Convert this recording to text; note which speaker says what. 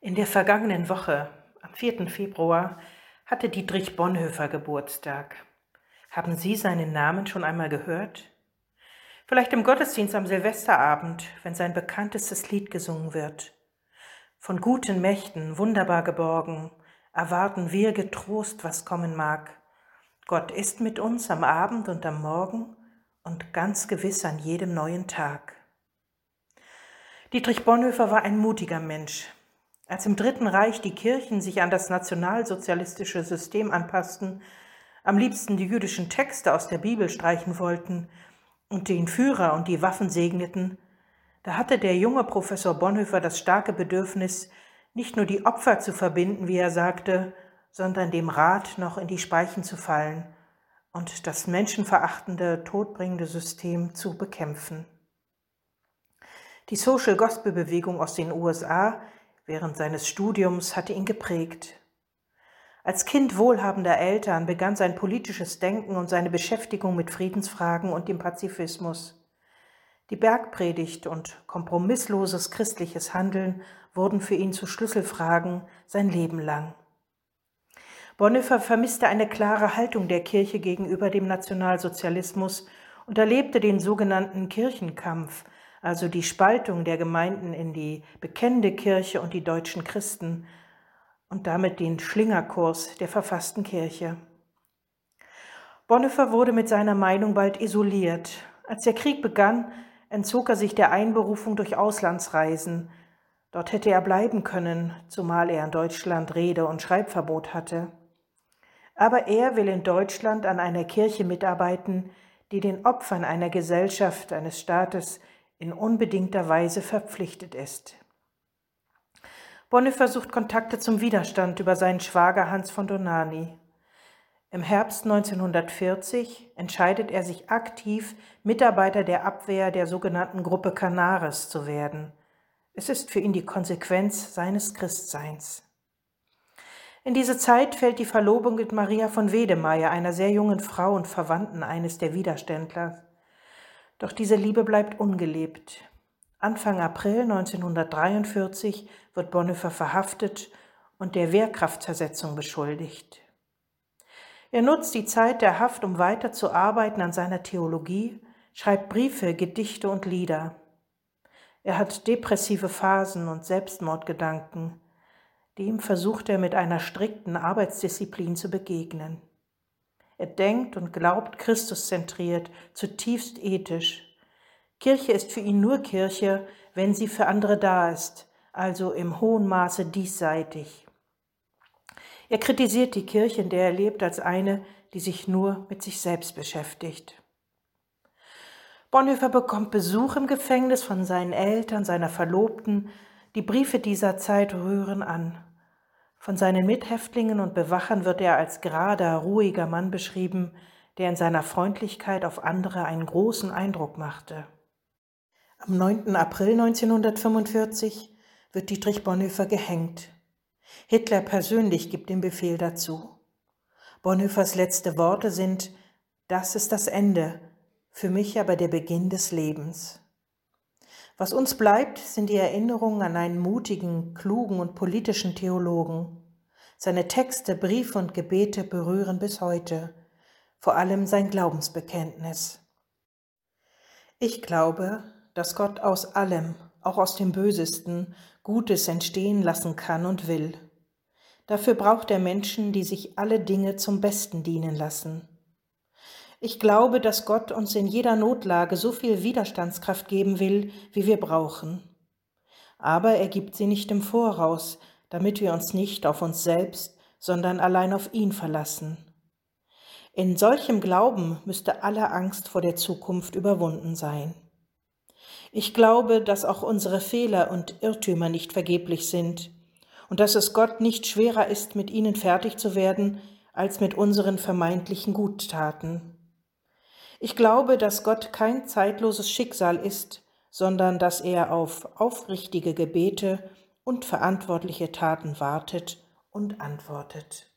Speaker 1: In der vergangenen Woche, am 4. Februar, hatte Dietrich Bonhoeffer Geburtstag. Haben Sie seinen Namen schon einmal gehört? Vielleicht im Gottesdienst am Silvesterabend, wenn sein bekanntestes Lied gesungen wird. Von guten Mächten wunderbar geborgen, erwarten wir getrost, was kommen mag. Gott ist mit uns am Abend und am Morgen und ganz gewiss an jedem neuen Tag. Dietrich Bonhoeffer war ein mutiger Mensch. Als im Dritten Reich die Kirchen sich an das nationalsozialistische System anpassten, am liebsten die jüdischen Texte aus der Bibel streichen wollten und den Führer und die Waffen segneten, da hatte der junge Professor Bonhoeffer das starke Bedürfnis, nicht nur die Opfer zu verbinden, wie er sagte, sondern dem Rat noch in die Speichen zu fallen und das menschenverachtende, todbringende System zu bekämpfen. Die Social Gospel Bewegung aus den USA während seines Studiums hatte ihn geprägt. Als Kind wohlhabender Eltern begann sein politisches Denken und seine Beschäftigung mit Friedensfragen und dem Pazifismus. Die Bergpredigt und kompromissloses christliches Handeln wurden für ihn zu Schlüsselfragen sein Leben lang. Bonhoeffer vermisste eine klare Haltung der Kirche gegenüber dem Nationalsozialismus und erlebte den sogenannten Kirchenkampf, also die Spaltung der Gemeinden in die bekennende Kirche und die deutschen Christen und damit den Schlingerkurs der verfassten Kirche. Bonhoeffer wurde mit seiner Meinung bald isoliert. Als der Krieg begann, entzog er sich der Einberufung durch Auslandsreisen. Dort hätte er bleiben können, zumal er in Deutschland Rede- und Schreibverbot hatte. Aber er will in Deutschland an einer Kirche mitarbeiten, die den Opfern einer Gesellschaft, eines Staates in unbedingter Weise verpflichtet ist. Bonhoeffer sucht Kontakte zum Widerstand über seinen Schwager Hans von Donani. Im Herbst 1940 entscheidet er sich aktiv, Mitarbeiter der Abwehr der sogenannten Gruppe Canaris zu werden. Es ist für ihn die Konsequenz seines Christseins. In diese Zeit fällt die Verlobung mit Maria von Wedemeyer, einer sehr jungen Frau und Verwandten eines der Widerständler. Doch diese Liebe bleibt ungelebt. Anfang April 1943 wird Bonhoeffer verhaftet und der Wehrkraftzersetzung beschuldigt. Er nutzt die Zeit der Haft, um weiter zu arbeiten an seiner Theologie, schreibt Briefe, Gedichte und Lieder. Er hat depressive Phasen und Selbstmordgedanken. Dem versucht er mit einer strikten Arbeitsdisziplin zu begegnen. Er denkt und glaubt Christuszentriert, zutiefst ethisch. Kirche ist für ihn nur Kirche, wenn sie für andere da ist, also im hohen Maße diesseitig. Er kritisiert die Kirche, in der er lebt, als eine, die sich nur mit sich selbst beschäftigt. Bonhoeffer bekommt Besuch im Gefängnis von seinen Eltern, seiner Verlobten. Die Briefe dieser Zeit rühren an. Von seinen Mithäftlingen und Bewachern wird er als gerader, ruhiger Mann beschrieben, der in seiner Freundlichkeit auf andere einen großen Eindruck machte. Am 9. April 1945 wird Dietrich Bonhoeffer gehängt. Hitler persönlich gibt den Befehl dazu. Bonhoeffers letzte Worte sind, das ist das Ende, für mich aber der Beginn des Lebens. Was uns bleibt, sind die Erinnerungen an einen mutigen, klugen und politischen Theologen. Seine Texte, Briefe und Gebete berühren bis heute, vor allem sein Glaubensbekenntnis. Ich glaube, dass Gott aus allem, auch aus dem Bösesten, Gutes entstehen lassen kann und will. Dafür braucht er Menschen, die sich alle Dinge zum Besten dienen lassen. Ich glaube, dass Gott uns in jeder Notlage so viel Widerstandskraft geben will, wie wir brauchen. Aber er gibt sie nicht im Voraus, damit wir uns nicht auf uns selbst, sondern allein auf ihn verlassen. In solchem Glauben müsste alle Angst vor der Zukunft überwunden sein. Ich glaube, dass auch unsere Fehler und Irrtümer nicht vergeblich sind und dass es Gott nicht schwerer ist, mit ihnen fertig zu werden, als mit unseren vermeintlichen Guttaten. Ich glaube, dass Gott kein zeitloses Schicksal ist, sondern dass er auf aufrichtige Gebete und verantwortliche Taten wartet und antwortet.